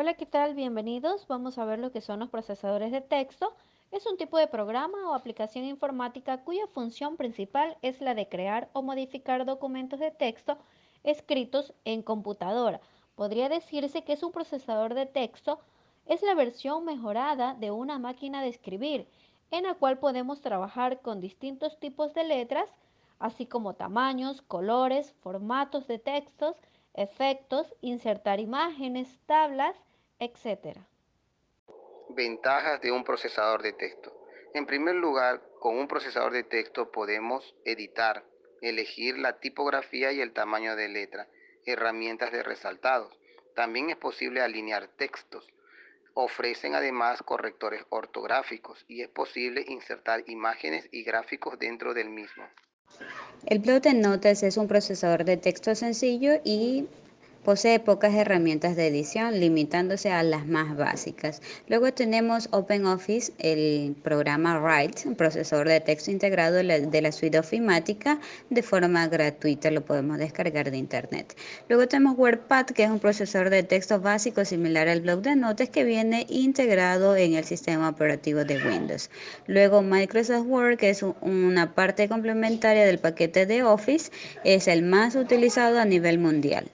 Hola, ¿qué tal? Bienvenidos. Vamos a ver lo que son los procesadores de texto. Es un tipo de programa o aplicación informática cuya función principal es la de crear o modificar documentos de texto escritos en computadora. Podría decirse que es un procesador de texto, es la versión mejorada de una máquina de escribir, en la cual podemos trabajar con distintos tipos de letras, así como tamaños, colores, formatos de textos, efectos, insertar imágenes, tablas, etc. Ventajas de un procesador de texto. En primer lugar, con un procesador de texto podemos editar, elegir la tipografía y el tamaño de letra, herramientas de resaltados. También es posible alinear textos. Ofrecen además correctores ortográficos y es posible insertar imágenes y gráficos dentro del mismo. El blog de notas es un procesador de texto sencillo y Posee pocas herramientas de edición, limitándose a las más básicas. Luego tenemos OpenOffice, el programa Write, un procesador de texto integrado de la suite ofimática de forma gratuita, lo podemos descargar de internet. Luego tenemos WordPad, que es un procesador de texto básico similar al blog de notas que viene integrado en el sistema operativo de Windows. Luego Microsoft Word, que es una parte complementaria del paquete de Office, es el más utilizado a nivel mundial.